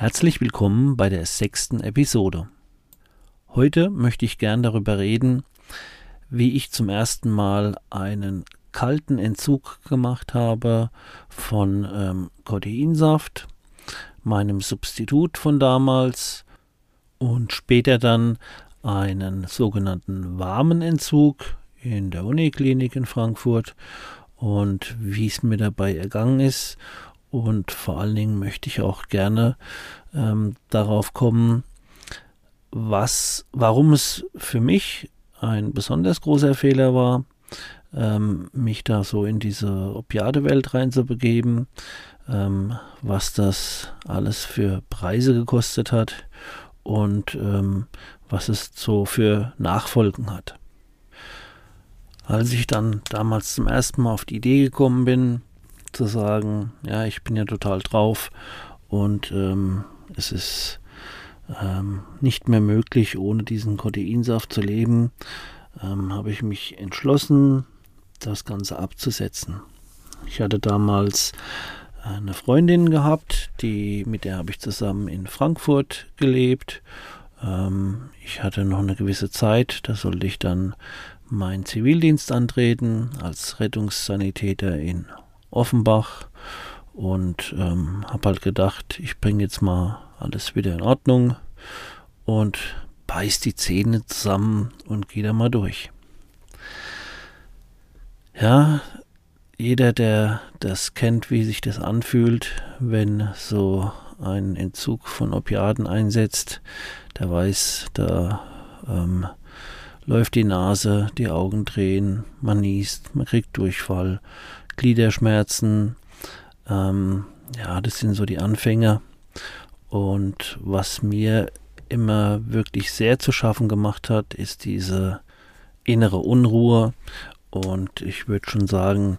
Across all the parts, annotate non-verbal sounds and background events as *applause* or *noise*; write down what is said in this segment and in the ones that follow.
Herzlich willkommen bei der sechsten Episode. Heute möchte ich gern darüber reden, wie ich zum ersten Mal einen kalten Entzug gemacht habe von ähm, Coteinsaft, meinem Substitut von damals und später dann einen sogenannten warmen Entzug in der Uniklinik in Frankfurt und wie es mir dabei ergangen ist und vor allen Dingen möchte ich auch gerne ähm, darauf kommen, was, warum es für mich ein besonders großer Fehler war, ähm, mich da so in diese Opiadewelt reinzubegeben, ähm, was das alles für Preise gekostet hat und ähm, was es so für Nachfolgen hat. Als ich dann damals zum ersten Mal auf die Idee gekommen bin, zu sagen, ja, ich bin ja total drauf und ähm, es ist ähm, nicht mehr möglich, ohne diesen Coteinsaft zu leben, ähm, habe ich mich entschlossen, das Ganze abzusetzen. Ich hatte damals eine Freundin gehabt, die, mit der habe ich zusammen in Frankfurt gelebt. Ähm, ich hatte noch eine gewisse Zeit, da sollte ich dann meinen Zivildienst antreten als Rettungssanitäter in Offenbach und ähm, habe halt gedacht, ich bringe jetzt mal alles wieder in Ordnung und beiß die Zähne zusammen und gehe da mal durch. Ja, jeder, der das kennt, wie sich das anfühlt, wenn so ein Entzug von Opiaten einsetzt, der weiß, da ähm, läuft die Nase, die Augen drehen, man niest, man kriegt Durchfall, Gliederschmerzen. Ähm, ja, das sind so die Anfänge. Und was mir immer wirklich sehr zu schaffen gemacht hat, ist diese innere Unruhe und ich würde schon sagen,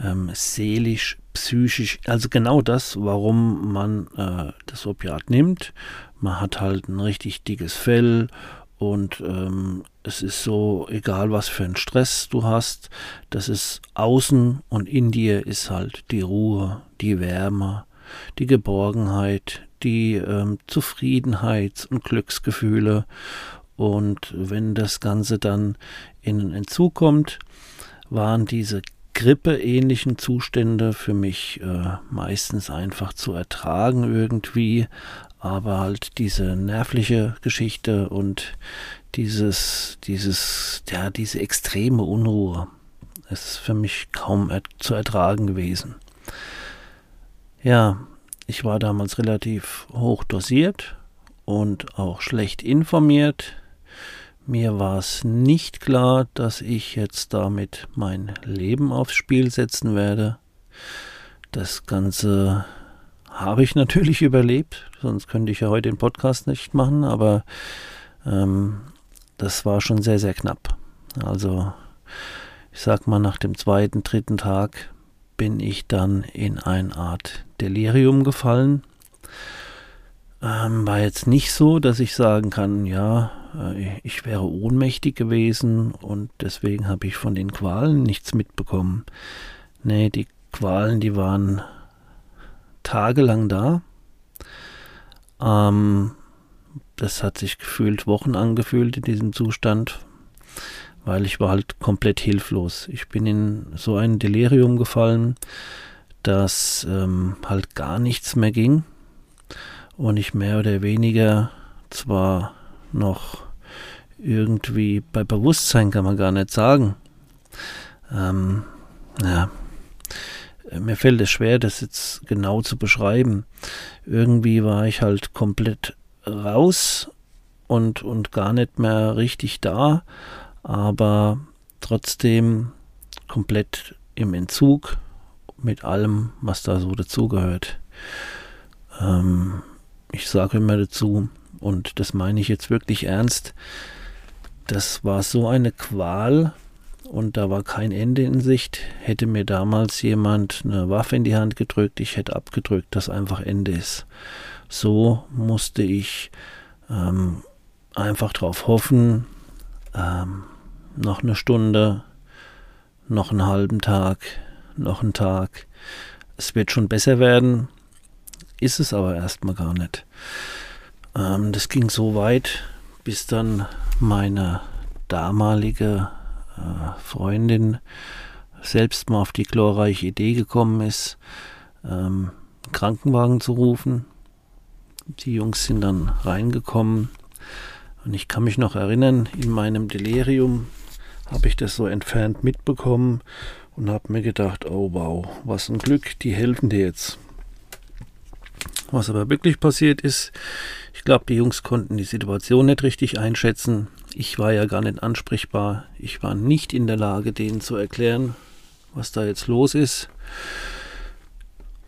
ähm, seelisch, psychisch, also genau das, warum man äh, das Opiat nimmt. Man hat halt ein richtig dickes Fell und ähm, es ist so, egal was für einen Stress du hast, das ist außen und in dir ist halt die Ruhe, die Wärme, die Geborgenheit, die ähm, Zufriedenheit und Glücksgefühle. Und wenn das Ganze dann in einen Entzug kommt, waren diese grippeähnlichen Zustände für mich äh, meistens einfach zu ertragen irgendwie, aber halt diese nervliche Geschichte und dieses, dieses, ja, diese extreme Unruhe ist für mich kaum er zu ertragen gewesen. Ja, ich war damals relativ hoch dosiert und auch schlecht informiert. Mir war es nicht klar, dass ich jetzt damit mein Leben aufs Spiel setzen werde. Das Ganze habe ich natürlich überlebt, sonst könnte ich ja heute den Podcast nicht machen, aber ähm, das war schon sehr, sehr knapp. Also ich sag mal, nach dem zweiten, dritten Tag bin ich dann in eine Art Delirium gefallen. Ähm, war jetzt nicht so, dass ich sagen kann, ja, äh, ich wäre ohnmächtig gewesen und deswegen habe ich von den Qualen nichts mitbekommen. Nee, die Qualen, die waren tagelang da. Ähm, das hat sich gefühlt Wochen angefühlt in diesem Zustand, weil ich war halt komplett hilflos. Ich bin in so ein Delirium gefallen, dass ähm, halt gar nichts mehr ging und ich mehr oder weniger zwar noch irgendwie bei Bewusstsein kann man gar nicht sagen. Ähm, ja, mir fällt es schwer, das jetzt genau zu beschreiben. Irgendwie war ich halt komplett raus und, und gar nicht mehr richtig da, aber trotzdem komplett im Entzug mit allem, was da so dazugehört. Ähm, ich sage immer dazu, und das meine ich jetzt wirklich ernst, das war so eine Qual und da war kein Ende in Sicht. Hätte mir damals jemand eine Waffe in die Hand gedrückt, ich hätte abgedrückt, dass einfach Ende ist. So musste ich ähm, einfach darauf hoffen, ähm, noch eine Stunde, noch einen halben Tag, noch einen Tag. Es wird schon besser werden, ist es aber erstmal gar nicht. Ähm, das ging so weit, bis dann meine damalige Freundin selbst mal auf die glorreiche Idee gekommen ist, ähm, einen Krankenwagen zu rufen. Die Jungs sind dann reingekommen und ich kann mich noch erinnern, in meinem Delirium habe ich das so entfernt mitbekommen und habe mir gedacht, oh wow, was ein Glück, die helfen dir jetzt. Was aber wirklich passiert ist, ich glaube, die Jungs konnten die Situation nicht richtig einschätzen. Ich war ja gar nicht ansprechbar. Ich war nicht in der Lage, denen zu erklären, was da jetzt los ist.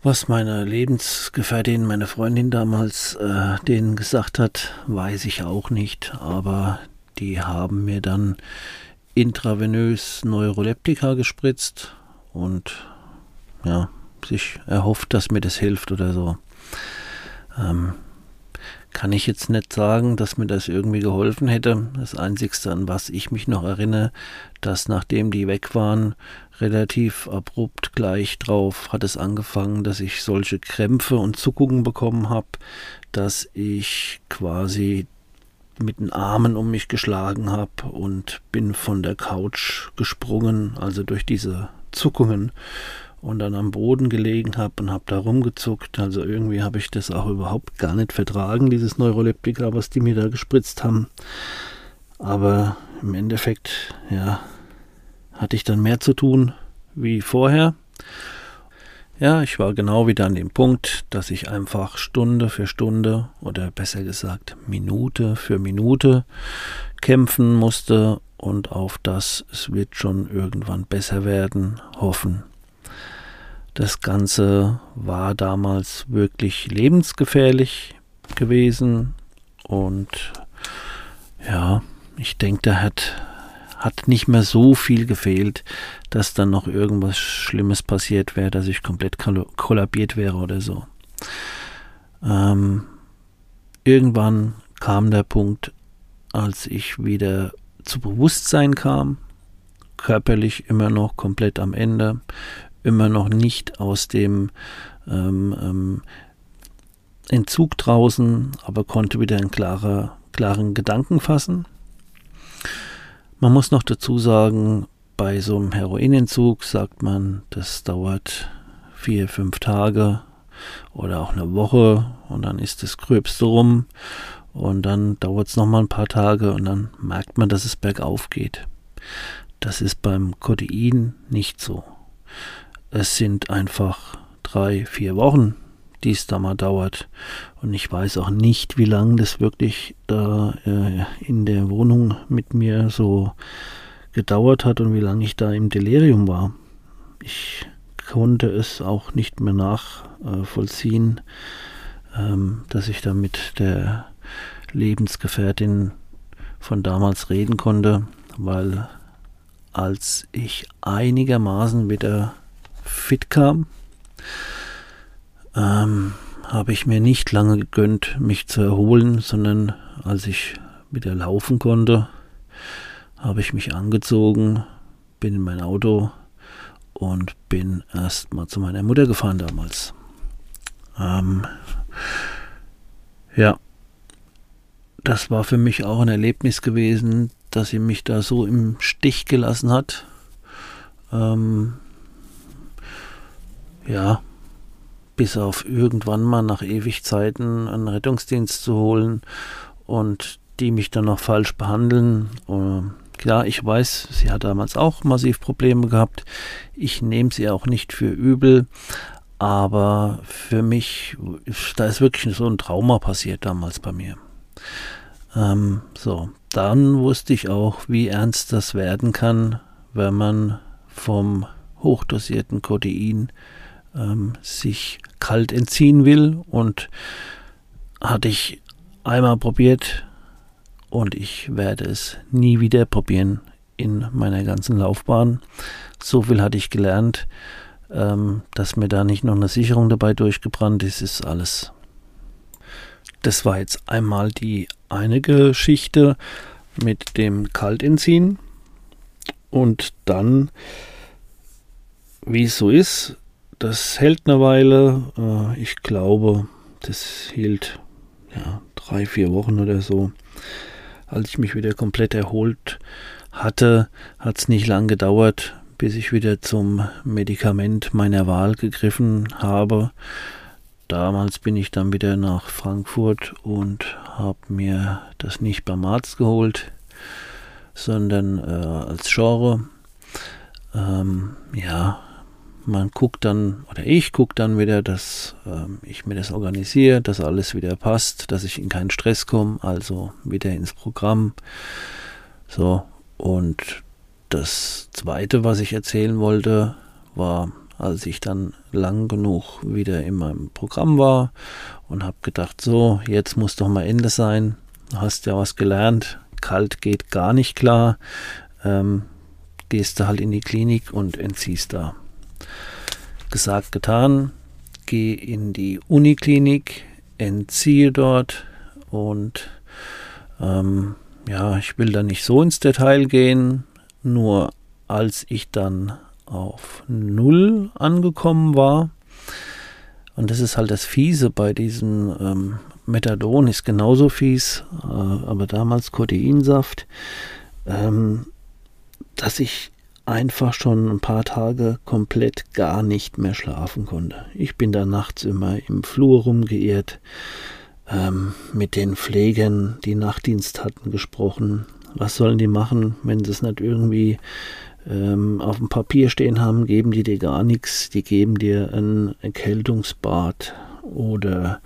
Was meine Lebensgefährtin, meine Freundin damals äh, denen gesagt hat, weiß ich auch nicht. Aber die haben mir dann intravenös Neuroleptika gespritzt und ja, sich erhofft, dass mir das hilft oder so. Ähm, kann ich jetzt nicht sagen, dass mir das irgendwie geholfen hätte. Das Einzigste, an was ich mich noch erinnere, dass nachdem die weg waren, relativ abrupt gleich drauf hat es angefangen, dass ich solche Krämpfe und Zuckungen bekommen habe, dass ich quasi mit den Armen um mich geschlagen habe und bin von der Couch gesprungen, also durch diese Zuckungen und dann am Boden gelegen habe und habe da rumgezuckt. Also irgendwie habe ich das auch überhaupt gar nicht vertragen, dieses Neuroleptika, was die mir da gespritzt haben. Aber im Endeffekt, ja, hatte ich dann mehr zu tun wie vorher. Ja, ich war genau wieder an dem Punkt, dass ich einfach Stunde für Stunde oder besser gesagt Minute für Minute kämpfen musste und auf das es wird schon irgendwann besser werden hoffen. Das Ganze war damals wirklich lebensgefährlich gewesen und ja, ich denke, da hat, hat nicht mehr so viel gefehlt, dass dann noch irgendwas Schlimmes passiert wäre, dass ich komplett kollabiert wäre oder so. Ähm, irgendwann kam der Punkt, als ich wieder zu Bewusstsein kam, körperlich immer noch komplett am Ende, immer noch nicht aus dem ähm, ähm, Entzug draußen, aber konnte wieder einen klare, klaren Gedanken fassen. Man muss noch dazu sagen, bei so einem Heroinentzug sagt man, das dauert vier, fünf Tage oder auch eine Woche und dann ist das Gröbste rum und dann dauert es nochmal ein paar Tage und dann merkt man, dass es bergauf geht. Das ist beim Kodein nicht so. Es sind einfach drei, vier Wochen, die es da mal dauert. Und ich weiß auch nicht, wie lange das wirklich da äh, in der Wohnung mit mir so gedauert hat und wie lange ich da im Delirium war. Ich konnte es auch nicht mehr nachvollziehen, äh, ähm, dass ich da mit der Lebensgefährtin von damals reden konnte, weil als ich einigermaßen wieder fit kam, ähm, habe ich mir nicht lange gegönnt, mich zu erholen, sondern als ich wieder laufen konnte, habe ich mich angezogen, bin in mein Auto und bin erst mal zu meiner Mutter gefahren damals. Ähm, ja, das war für mich auch ein Erlebnis gewesen, dass sie mich da so im Stich gelassen hat. Ähm, ja, bis auf irgendwann mal nach ewig Zeiten einen Rettungsdienst zu holen und die mich dann noch falsch behandeln. Und klar, ich weiß, sie hat damals auch massiv Probleme gehabt. Ich nehme sie auch nicht für übel, aber für mich, da ist wirklich so ein Trauma passiert damals bei mir. Ähm, so, dann wusste ich auch, wie ernst das werden kann, wenn man vom hochdosierten Codein ähm, sich kalt entziehen will und hatte ich einmal probiert und ich werde es nie wieder probieren in meiner ganzen Laufbahn. So viel hatte ich gelernt, ähm, dass mir da nicht noch eine Sicherung dabei durchgebrannt ist, ist alles. Das war jetzt einmal die eine Geschichte mit dem Kaltentziehen und dann, wie es so ist, das hält eine Weile. Äh, ich glaube, das hielt ja, drei, vier Wochen oder so. Als ich mich wieder komplett erholt hatte, hat es nicht lang gedauert, bis ich wieder zum Medikament meiner Wahl gegriffen habe. Damals bin ich dann wieder nach Frankfurt und habe mir das nicht beim Arzt geholt, sondern äh, als Genre. Ähm, ja, man guckt dann, oder ich gucke dann wieder, dass ähm, ich mir das organisiere, dass alles wieder passt, dass ich in keinen Stress komme, also wieder ins Programm. So, und das zweite, was ich erzählen wollte, war, als ich dann lang genug wieder in meinem Programm war und habe gedacht, so, jetzt muss doch mal Ende sein. Du hast ja was gelernt, kalt geht gar nicht klar. Ähm, gehst du halt in die Klinik und entziehst da gesagt, getan. Gehe in die Uniklinik, entziehe dort und ähm, ja, ich will da nicht so ins Detail gehen, nur als ich dann auf Null angekommen war, und das ist halt das Fiese bei diesem ähm, Methadon, ist genauso fies, äh, aber damals Codeinsaft, ähm, dass ich einfach schon ein paar Tage komplett gar nicht mehr schlafen konnte. Ich bin da nachts immer im Flur rumgeirrt, ähm, mit den Pflegern, die Nachtdienst hatten, gesprochen. Was sollen die machen, wenn sie es nicht irgendwie ähm, auf dem Papier stehen haben, geben die dir gar nichts. Die geben dir ein Erkältungsbad oder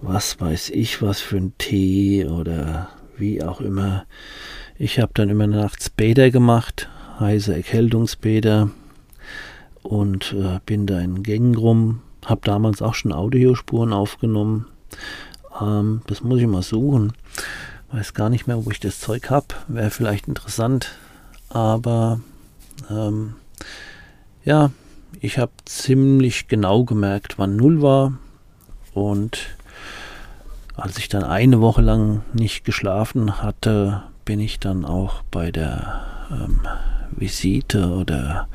was weiß ich, was für ein Tee oder wie auch immer. Ich habe dann immer nachts Bäder gemacht, heiße Erkältungsbäder und äh, bin da in Gängen rum. Habe damals auch schon Audiospuren aufgenommen. Ähm, das muss ich mal suchen. Weiß gar nicht mehr, wo ich das Zeug habe. Wäre vielleicht interessant. Aber ähm, ja, ich habe ziemlich genau gemerkt, wann Null war. Und als ich dann eine Woche lang nicht geschlafen hatte, bin ich dann auch bei der ähm, Visite oder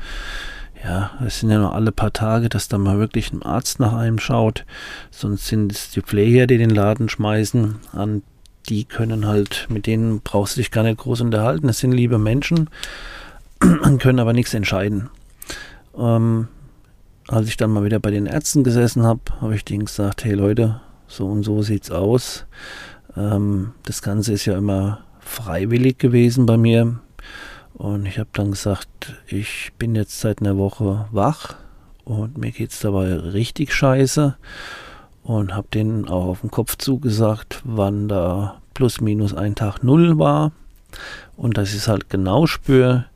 ja, es sind ja nur alle paar Tage, dass da mal wirklich ein Arzt nach einem schaut. Sonst sind es die Pfleger, die den Laden schmeißen. An die können halt, mit denen brauchst du dich gar nicht groß unterhalten. Es sind liebe Menschen, *clears throat* können aber nichts entscheiden. Ähm, als ich dann mal wieder bei den Ärzten gesessen habe, habe ich denen gesagt, hey Leute, so und so sieht's aus. Ähm, das Ganze ist ja immer freiwillig gewesen bei mir. Und ich habe dann gesagt, ich bin jetzt seit einer Woche wach und mir geht's dabei richtig scheiße. Und habe denen auch auf den Kopf zugesagt, wann da plus minus ein Tag null war. Und dass ich es halt genau spüre.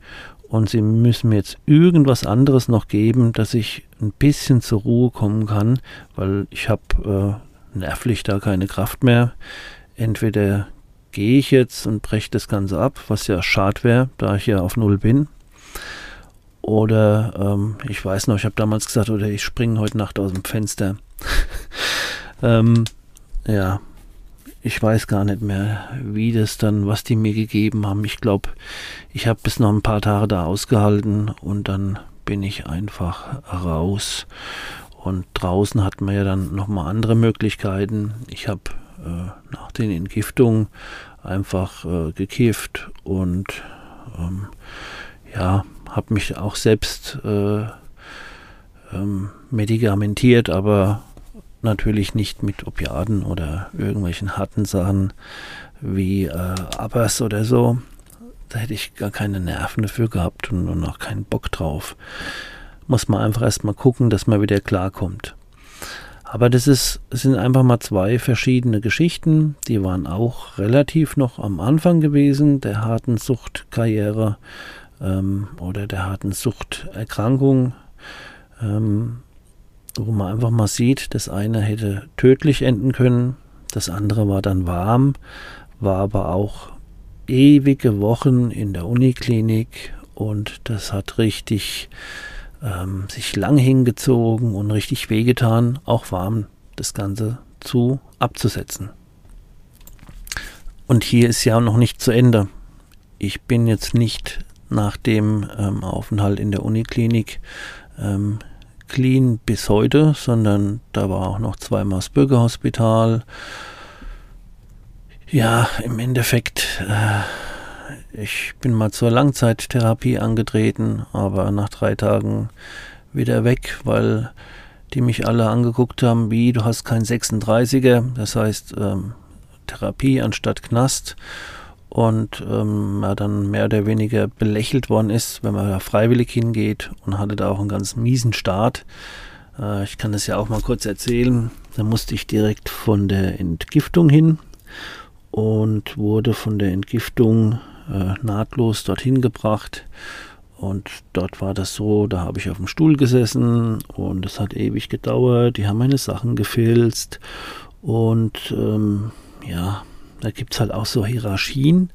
Und sie müssen mir jetzt irgendwas anderes noch geben, dass ich ein bisschen zur Ruhe kommen kann, weil ich habe äh, nervlich da keine Kraft mehr. Entweder gehe ich jetzt und breche das Ganze ab, was ja schade wäre, da ich ja auf Null bin. Oder ähm, ich weiß noch, ich habe damals gesagt, oder ich springe heute Nacht aus dem Fenster. *laughs* ähm, ja, ich weiß gar nicht mehr, wie das dann, was die mir gegeben haben. Ich glaube, ich habe bis noch ein paar Tage da ausgehalten und dann bin ich einfach raus. Und draußen hat man ja dann nochmal andere Möglichkeiten. Ich habe äh, nach den Entgiftungen einfach äh, gekifft und ähm, ja, habe mich auch selbst äh, ähm, medikamentiert, aber natürlich nicht mit Opiaten oder irgendwelchen harten Sachen wie äh, Abbas oder so. Da hätte ich gar keine Nerven dafür gehabt und, und auch keinen Bock drauf. Muss man einfach erstmal gucken, dass man wieder klarkommt. Aber das ist, sind einfach mal zwei verschiedene Geschichten. Die waren auch relativ noch am Anfang gewesen, der harten Suchtkarriere ähm, oder der harten Suchterkrankung. Ähm, wo man einfach mal sieht, das eine hätte tödlich enden können, das andere war dann warm, war aber auch ewige Wochen in der Uniklinik und das hat richtig ähm, sich lang hingezogen und richtig wehgetan, auch warm das Ganze zu abzusetzen. Und hier ist ja noch nicht zu Ende. Ich bin jetzt nicht nach dem ähm, Aufenthalt in der Uniklinik ähm, clean bis heute, sondern da war auch noch zweimal das Bürgerhospital. Ja, im Endeffekt, äh, ich bin mal zur Langzeittherapie angetreten, aber nach drei Tagen wieder weg, weil die mich alle angeguckt haben, wie du hast kein 36er, das heißt ähm, Therapie anstatt Knast und ähm, er dann mehr oder weniger belächelt worden ist, wenn man da freiwillig hingeht und hatte da auch einen ganz miesen Start. Äh, ich kann das ja auch mal kurz erzählen. Da musste ich direkt von der Entgiftung hin und wurde von der Entgiftung äh, nahtlos dorthin gebracht. Und dort war das so, da habe ich auf dem Stuhl gesessen und es hat ewig gedauert. Die haben meine Sachen gefilzt und ähm, ja, da gibt es halt auch so Hierarchien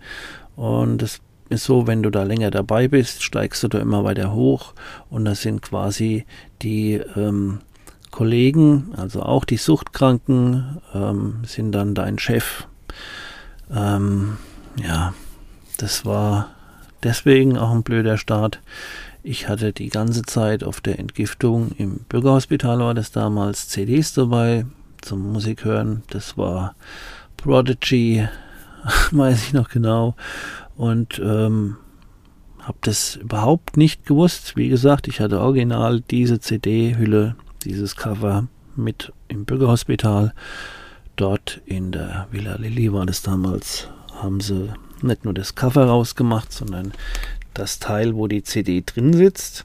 und es ist so, wenn du da länger dabei bist, steigst du da immer weiter hoch und das sind quasi die ähm, Kollegen, also auch die Suchtkranken, ähm, sind dann dein Chef. Ähm, ja, das war deswegen auch ein blöder Start. Ich hatte die ganze Zeit auf der Entgiftung im Bürgerhospital war das damals CDs dabei zum Musik hören. Das war Prodigy, *laughs* weiß ich noch genau. Und ähm, habe das überhaupt nicht gewusst. Wie gesagt, ich hatte original diese CD-Hülle, dieses Cover mit im Bürgerhospital. Dort in der Villa Lilly war das damals, haben sie nicht nur das Cover rausgemacht, sondern das Teil, wo die CD drin sitzt,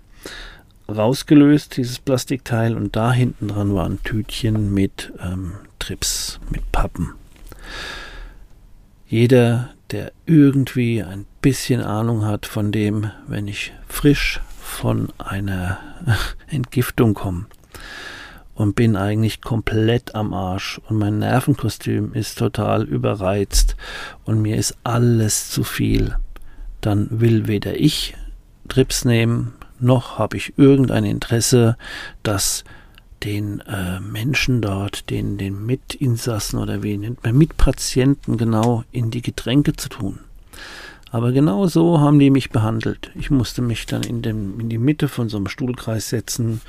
rausgelöst, dieses Plastikteil, und da hinten dran war ein Tütchen mit ähm, Trips, mit Pappen. Jeder, der irgendwie ein bisschen Ahnung hat von dem, wenn ich frisch von einer *laughs* Entgiftung komme und bin eigentlich komplett am Arsch und mein Nervenkostüm ist total überreizt und mir ist alles zu viel, dann will weder ich Trips nehmen, noch habe ich irgendein Interesse, dass den äh, Menschen dort, den, den Mitinsassen oder wie nennt man, Mitpatienten genau in die Getränke zu tun. Aber genau so haben die mich behandelt. Ich musste mich dann in, dem, in die Mitte von so einem Stuhlkreis setzen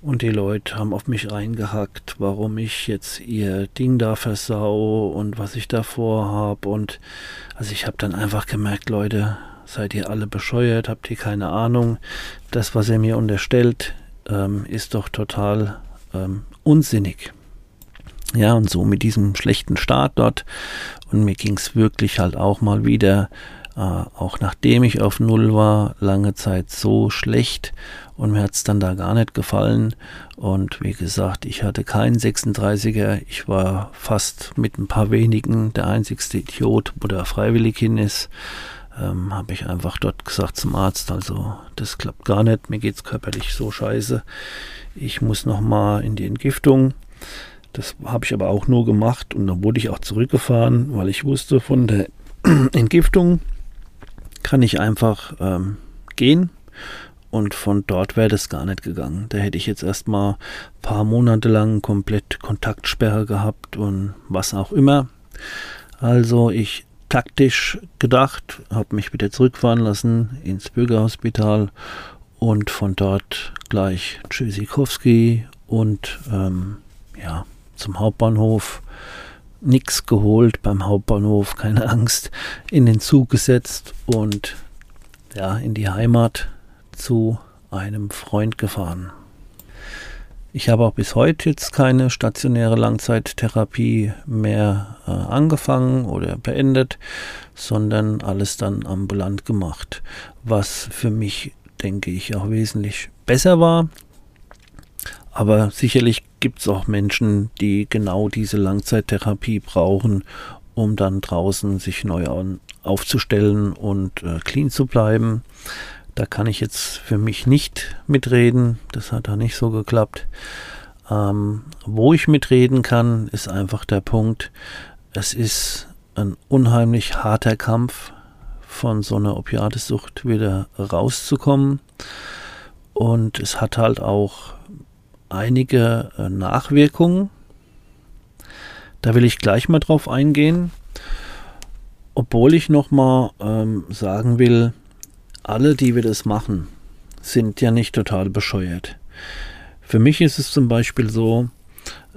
und die Leute haben auf mich reingehackt, warum ich jetzt ihr Ding da versau und was ich da vorhab. Und also ich habe dann einfach gemerkt, Leute, seid ihr alle bescheuert, habt ihr keine Ahnung. Das, was ihr mir unterstellt, ähm, ist doch total ähm, unsinnig. Ja, und so mit diesem schlechten Start dort. Und mir ging es wirklich halt auch mal wieder, äh, auch nachdem ich auf Null war, lange Zeit so schlecht. Und mir hat es dann da gar nicht gefallen. Und wie gesagt, ich hatte keinen 36er. Ich war fast mit ein paar wenigen der einzigste Idiot, wo der freiwillig hin ist ähm, habe ich einfach dort gesagt zum Arzt, also das klappt gar nicht, mir geht es körperlich so scheiße. Ich muss nochmal in die Entgiftung. Das habe ich aber auch nur gemacht und dann wurde ich auch zurückgefahren, weil ich wusste, von der *clears throat* Entgiftung kann ich einfach ähm, gehen und von dort wäre das gar nicht gegangen. Da hätte ich jetzt erstmal ein paar Monate lang komplett Kontaktsperre gehabt und was auch immer. Also ich taktisch gedacht, habe mich wieder zurückfahren lassen ins Bürgerhospital und von dort gleich Tschüssikowski und ähm, ja, zum Hauptbahnhof. Nix geholt beim Hauptbahnhof, keine Angst, in den Zug gesetzt und ja, in die Heimat zu einem Freund gefahren. Ich habe auch bis heute jetzt keine stationäre Langzeittherapie mehr äh, angefangen oder beendet, sondern alles dann ambulant gemacht, was für mich, denke ich, auch wesentlich besser war. Aber sicherlich gibt es auch Menschen, die genau diese Langzeittherapie brauchen, um dann draußen sich neu aufzustellen und äh, clean zu bleiben. Da kann ich jetzt für mich nicht mitreden. Das hat da nicht so geklappt. Ähm, wo ich mitreden kann, ist einfach der Punkt, es ist ein unheimlich harter Kampf, von so einer Opiatesucht wieder rauszukommen. Und es hat halt auch einige äh, Nachwirkungen. Da will ich gleich mal drauf eingehen. Obwohl ich nochmal ähm, sagen will, alle, die wir das machen, sind ja nicht total bescheuert. Für mich ist es zum Beispiel so,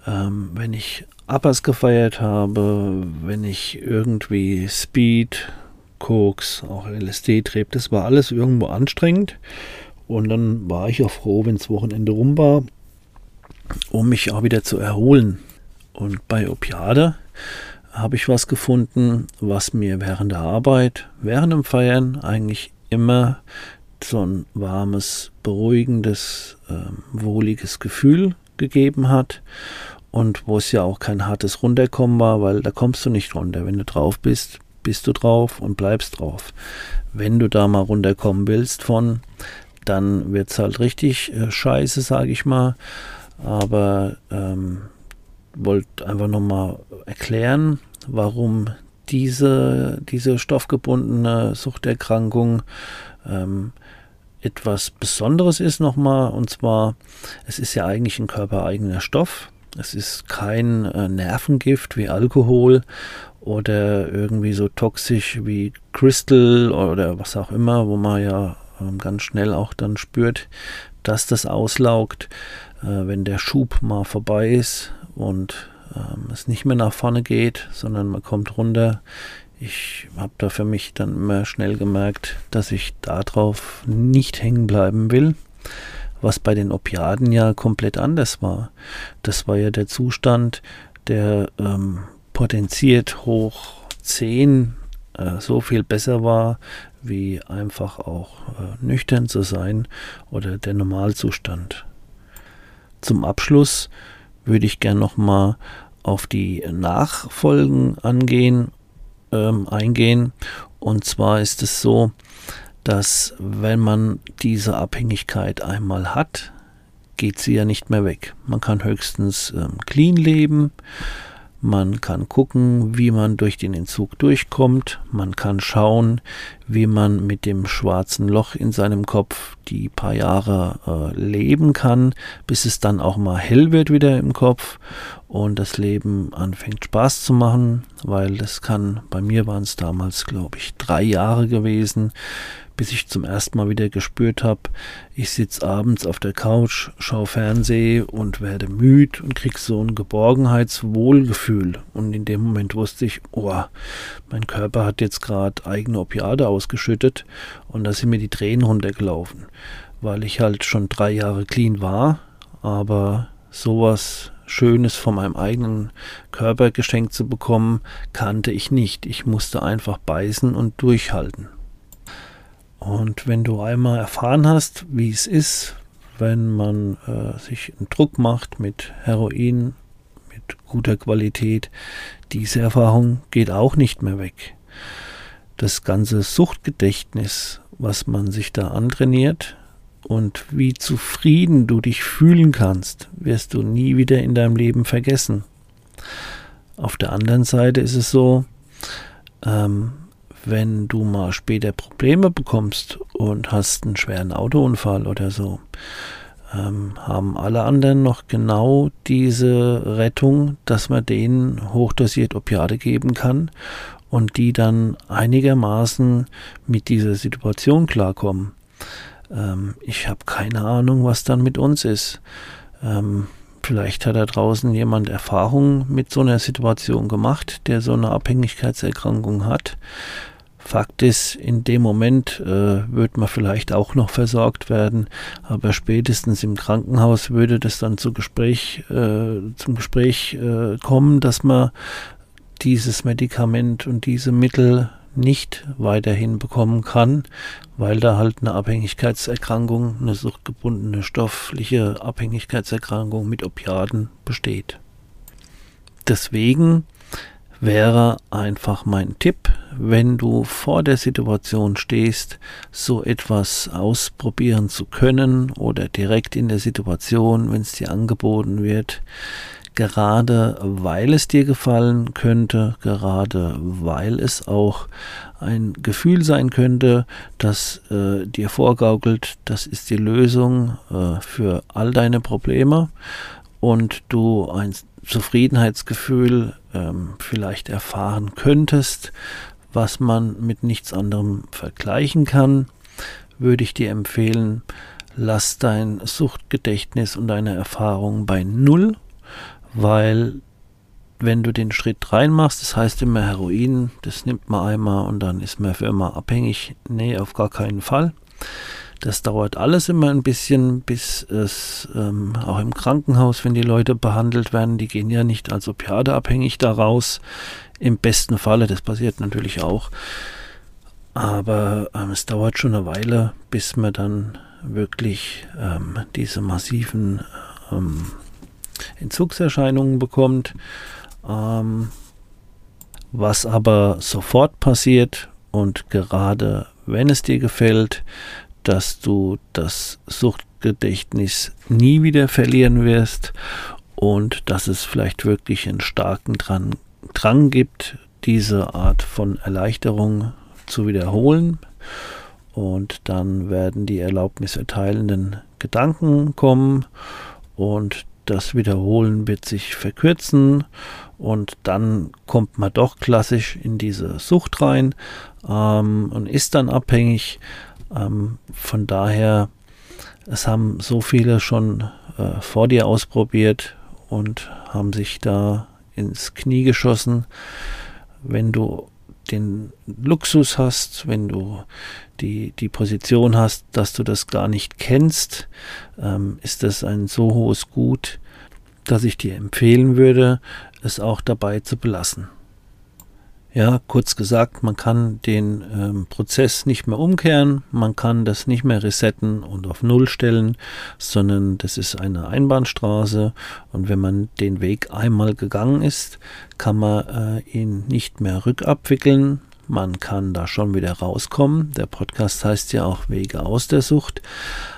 ähm, wenn ich Uppers gefeiert habe, wenn ich irgendwie Speed, Koks, auch LSD trieb, das war alles irgendwo anstrengend. Und dann war ich auch froh, wenn das Wochenende rum war, um mich auch wieder zu erholen. Und bei Opiade habe ich was gefunden, was mir während der Arbeit, während dem Feiern eigentlich immer so ein warmes, beruhigendes, äh, wohliges Gefühl gegeben hat und wo es ja auch kein hartes Runterkommen war, weil da kommst du nicht runter. Wenn du drauf bist, bist du drauf und bleibst drauf. Wenn du da mal runterkommen willst von, dann wird es halt richtig äh, scheiße, sage ich mal. Aber ähm, wollte einfach nochmal erklären, warum diese, diese stoffgebundene Suchterkrankung ähm, etwas Besonderes ist nochmal. Und zwar, es ist ja eigentlich ein körpereigener Stoff. Es ist kein äh, Nervengift wie Alkohol oder irgendwie so toxisch wie Crystal oder was auch immer, wo man ja ähm, ganz schnell auch dann spürt, dass das auslaugt, wenn der Schub mal vorbei ist und ähm, es nicht mehr nach vorne geht, sondern man kommt runter. Ich habe da für mich dann immer schnell gemerkt, dass ich darauf nicht hängen bleiben will, was bei den Opiaten ja komplett anders war. Das war ja der Zustand, der ähm, potenziert hoch 10 äh, so viel besser war, wie einfach auch äh, nüchtern zu sein oder der Normalzustand. Zum Abschluss würde ich gern nochmal auf die Nachfolgen angehen, ähm, eingehen. Und zwar ist es so, dass wenn man diese Abhängigkeit einmal hat, geht sie ja nicht mehr weg. Man kann höchstens ähm, clean leben, man kann gucken, wie man durch den Entzug durchkommt. Man kann schauen, wie man mit dem schwarzen Loch in seinem Kopf die paar Jahre äh, leben kann, bis es dann auch mal hell wird wieder im Kopf und das Leben anfängt Spaß zu machen, weil das kann, bei mir waren es damals, glaube ich, drei Jahre gewesen, bis ich zum ersten Mal wieder gespürt habe, ich sitze abends auf der Couch, schaue Fernseh und werde müde und krieg so ein Geborgenheitswohlgefühl. Und in dem Moment wusste ich, oh, mein Körper hat jetzt gerade eigene Opiate ausgeschüttet und da sind mir die Tränen runtergelaufen, weil ich halt schon drei Jahre clean war, aber sowas Schönes von meinem eigenen Körper geschenkt zu bekommen, kannte ich nicht. Ich musste einfach beißen und durchhalten. Und wenn du einmal erfahren hast, wie es ist, wenn man äh, sich einen Druck macht mit Heroin, mit guter Qualität, diese Erfahrung geht auch nicht mehr weg. Das ganze Suchtgedächtnis, was man sich da antrainiert und wie zufrieden du dich fühlen kannst, wirst du nie wieder in deinem Leben vergessen. Auf der anderen Seite ist es so, ähm, wenn du mal später Probleme bekommst und hast einen schweren Autounfall oder so, ähm, haben alle anderen noch genau diese Rettung, dass man denen hochdosiert Opiate geben kann und die dann einigermaßen mit dieser Situation klarkommen. Ähm, ich habe keine Ahnung, was dann mit uns ist. Ähm, vielleicht hat da draußen jemand Erfahrung mit so einer Situation gemacht, der so eine Abhängigkeitserkrankung hat. Fakt ist, in dem Moment äh, wird man vielleicht auch noch versorgt werden, aber spätestens im Krankenhaus würde das dann zu Gespräch, äh, zum Gespräch äh, kommen, dass man dieses Medikament und diese Mittel nicht weiterhin bekommen kann, weil da halt eine Abhängigkeitserkrankung, eine suchtgebundene stoffliche Abhängigkeitserkrankung mit Opiaten besteht. Deswegen wäre einfach mein Tipp, wenn du vor der Situation stehst, so etwas ausprobieren zu können oder direkt in der Situation, wenn es dir angeboten wird, gerade weil es dir gefallen könnte, gerade weil es auch ein Gefühl sein könnte, das äh, dir vorgaukelt, das ist die Lösung äh, für all deine Probleme. Und du ein Zufriedenheitsgefühl ähm, vielleicht erfahren könntest, was man mit nichts anderem vergleichen kann, würde ich dir empfehlen, lass dein Suchtgedächtnis und deine Erfahrungen bei Null weil wenn du den Schritt reinmachst, das heißt immer Heroin, das nimmt man einmal und dann ist man für immer abhängig. Nee, auf gar keinen Fall. Das dauert alles immer ein bisschen, bis es ähm, auch im Krankenhaus, wenn die Leute behandelt werden, die gehen ja nicht als Opiateabhängig daraus. Im besten Falle, das passiert natürlich auch. Aber ähm, es dauert schon eine Weile, bis man dann wirklich ähm, diese massiven ähm, Entzugserscheinungen bekommt, ähm, was aber sofort passiert und gerade wenn es dir gefällt, dass du das Suchtgedächtnis nie wieder verlieren wirst und dass es vielleicht wirklich einen starken Drang, Drang gibt, diese Art von Erleichterung zu wiederholen. Und dann werden die erlaubniserteilenden Gedanken kommen und das Wiederholen wird sich verkürzen und dann kommt man doch klassisch in diese Sucht rein ähm, und ist dann abhängig. Ähm, von daher, es haben so viele schon äh, vor dir ausprobiert und haben sich da ins Knie geschossen. Wenn du den Luxus hast, wenn du die, die Position hast, dass du das gar nicht kennst, ähm, ist das ein so hohes Gut, dass ich dir empfehlen würde, es auch dabei zu belassen. Ja, kurz gesagt, man kann den ähm, Prozess nicht mehr umkehren, man kann das nicht mehr resetten und auf Null stellen, sondern das ist eine Einbahnstraße und wenn man den Weg einmal gegangen ist, kann man äh, ihn nicht mehr rückabwickeln. Man kann da schon wieder rauskommen. Der Podcast heißt ja auch Wege aus der Sucht,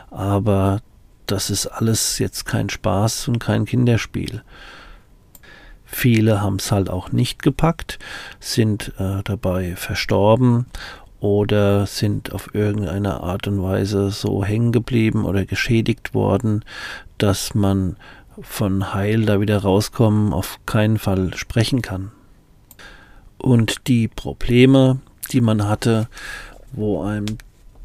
aber das ist alles jetzt kein Spaß und kein Kinderspiel. Viele haben es halt auch nicht gepackt, sind äh, dabei verstorben oder sind auf irgendeine Art und Weise so hängen geblieben oder geschädigt worden, dass man von Heil da wieder rauskommen auf keinen Fall sprechen kann. Und die Probleme, die man hatte, wo einem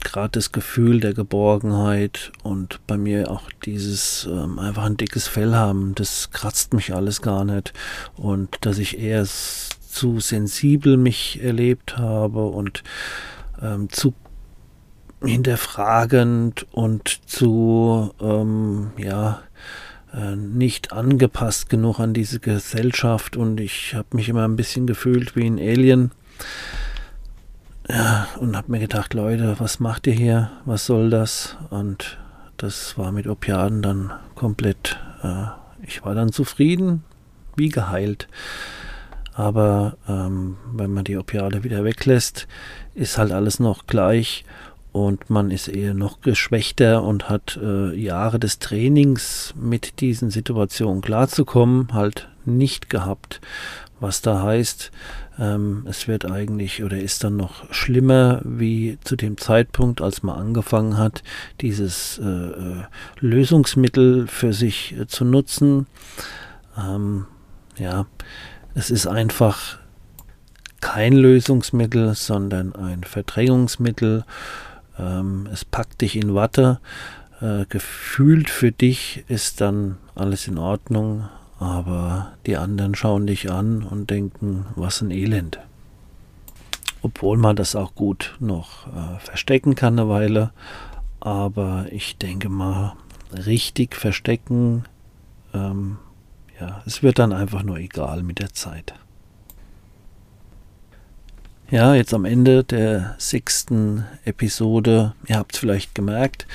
gerade das Gefühl der Geborgenheit und bei mir auch dieses ähm, einfach ein dickes Fell haben, das kratzt mich alles gar nicht. Und dass ich eher zu sensibel mich erlebt habe und ähm, zu hinterfragend und zu ähm, ja äh, nicht angepasst genug an diese Gesellschaft. Und ich habe mich immer ein bisschen gefühlt wie ein Alien ja, und habe mir gedacht, Leute, was macht ihr hier? Was soll das? Und das war mit Opiaten dann komplett, äh, ich war dann zufrieden, wie geheilt. Aber ähm, wenn man die Opiate wieder weglässt, ist halt alles noch gleich und man ist eher noch geschwächter und hat äh, Jahre des Trainings mit diesen Situationen klarzukommen halt nicht gehabt. Was da heißt, ähm, es wird eigentlich oder ist dann noch schlimmer wie zu dem Zeitpunkt, als man angefangen hat, dieses äh, äh, Lösungsmittel für sich äh, zu nutzen. Ähm, ja, es ist einfach kein Lösungsmittel, sondern ein Verdrängungsmittel. Ähm, es packt dich in Watte. Äh, gefühlt für dich ist dann alles in Ordnung, aber die anderen schauen dich an und denken, was ein Elend. Obwohl man das auch gut noch äh, verstecken kann eine Weile, aber ich denke mal, richtig verstecken, ähm, ja, es wird dann einfach nur egal mit der Zeit. Ja, jetzt am Ende der sechsten Episode, ihr habt es vielleicht gemerkt,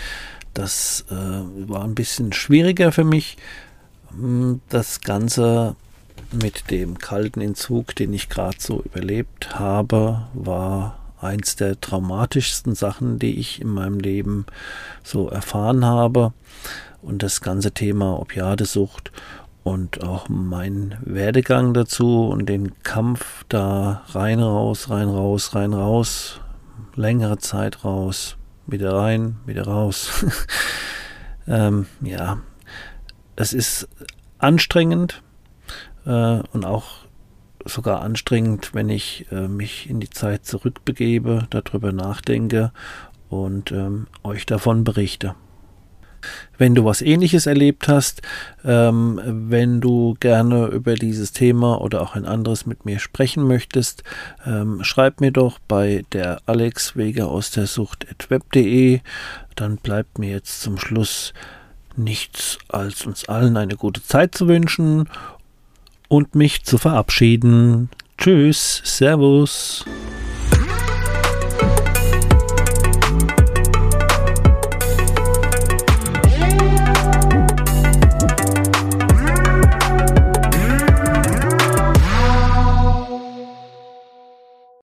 das äh, war ein bisschen schwieriger für mich, das Ganze mit dem kalten Entzug, den ich gerade so überlebt habe, war eins der traumatischsten Sachen, die ich in meinem Leben so erfahren habe. Und das ganze Thema Opiadesucht und auch mein Werdegang dazu und den Kampf da rein, raus, rein, raus, rein, raus, längere Zeit raus, wieder rein, wieder raus. *laughs* ähm, ja, es ist anstrengend äh, und auch sogar anstrengend, wenn ich äh, mich in die Zeit zurückbegebe, darüber nachdenke und ähm, euch davon berichte. Wenn du was ähnliches erlebt hast, ähm, wenn du gerne über dieses Thema oder auch ein anderes mit mir sprechen möchtest, ähm, schreib mir doch bei der Alex Wege aus der Sucht web.de. Dann bleibt mir jetzt zum Schluss nichts als uns allen eine gute Zeit zu wünschen und mich zu verabschieden. Tschüss, Servus.